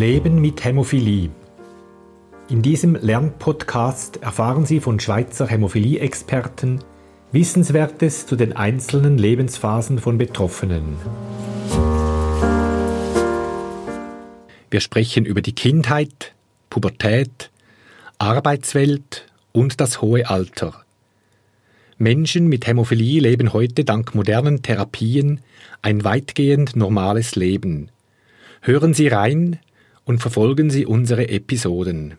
Leben mit Hämophilie. In diesem Lernpodcast erfahren Sie von Schweizer Hämophilie-Experten Wissenswertes zu den einzelnen Lebensphasen von Betroffenen. Wir sprechen über die Kindheit, Pubertät, Arbeitswelt und das hohe Alter. Menschen mit Hämophilie leben heute dank modernen Therapien ein weitgehend normales Leben. Hören Sie rein und verfolgen Sie unsere Episoden.